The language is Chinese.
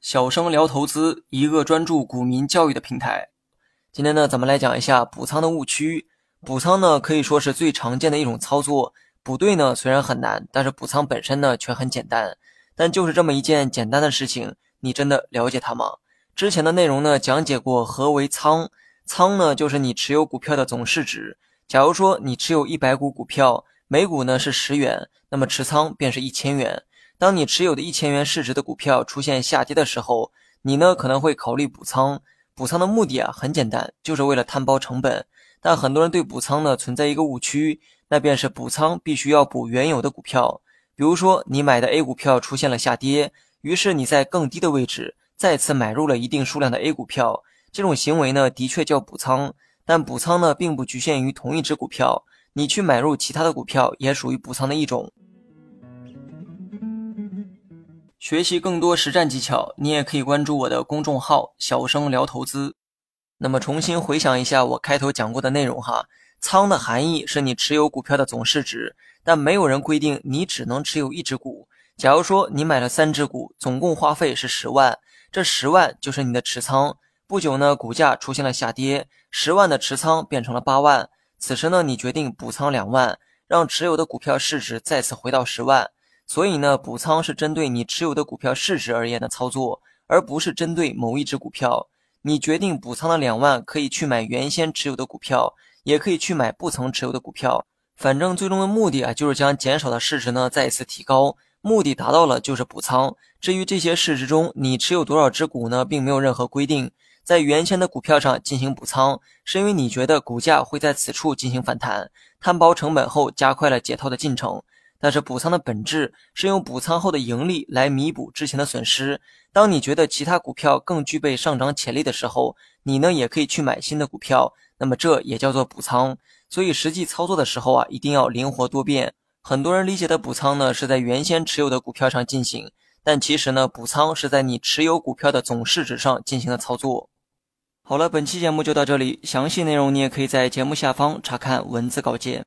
小生聊投资，一个专注股民教育的平台。今天呢，咱们来讲一下补仓的误区。补仓呢，可以说是最常见的一种操作。补对呢，虽然很难，但是补仓本身呢，却很简单。但就是这么一件简单的事情，你真的了解它吗？之前的内容呢，讲解过何为仓。仓呢，就是你持有股票的总市值。假如说你持有一百股股票，每股呢是十元，那么持仓便是一千元。当你持有的一千元市值的股票出现下跌的时候，你呢可能会考虑补仓。补仓的目的啊很简单，就是为了摊薄成本。但很多人对补仓呢存在一个误区，那便是补仓必须要补原有的股票。比如说你买的 A 股票出现了下跌，于是你在更低的位置再次买入了一定数量的 A 股票。这种行为呢的确叫补仓，但补仓呢并不局限于同一只股票，你去买入其他的股票也属于补仓的一种。学习更多实战技巧，你也可以关注我的公众号“小生聊投资”。那么，重新回想一下我开头讲过的内容哈。仓的含义是你持有股票的总市值，但没有人规定你只能持有一只股。假如说你买了三只股，总共花费是十万，这十万就是你的持仓。不久呢，股价出现了下跌，十万的持仓变成了八万。此时呢，你决定补仓两万，让持有的股票市值再次回到十万。所以呢，补仓是针对你持有的股票市值而言的操作，而不是针对某一只股票。你决定补仓的两万，可以去买原先持有的股票，也可以去买不曾持有的股票。反正最终的目的啊，就是将减少的市值呢再一次提高。目的达到了就是补仓。至于这些市值中你持有多少只股呢，并没有任何规定。在原先的股票上进行补仓，是因为你觉得股价会在此处进行反弹，摊薄成本后加快了解套的进程。但是补仓的本质是用补仓后的盈利来弥补之前的损失。当你觉得其他股票更具备上涨潜力的时候，你呢也可以去买新的股票。那么这也叫做补仓。所以实际操作的时候啊，一定要灵活多变。很多人理解的补仓呢，是在原先持有的股票上进行，但其实呢，补仓是在你持有股票的总市值上进行的操作。好了，本期节目就到这里，详细内容你也可以在节目下方查看文字稿件。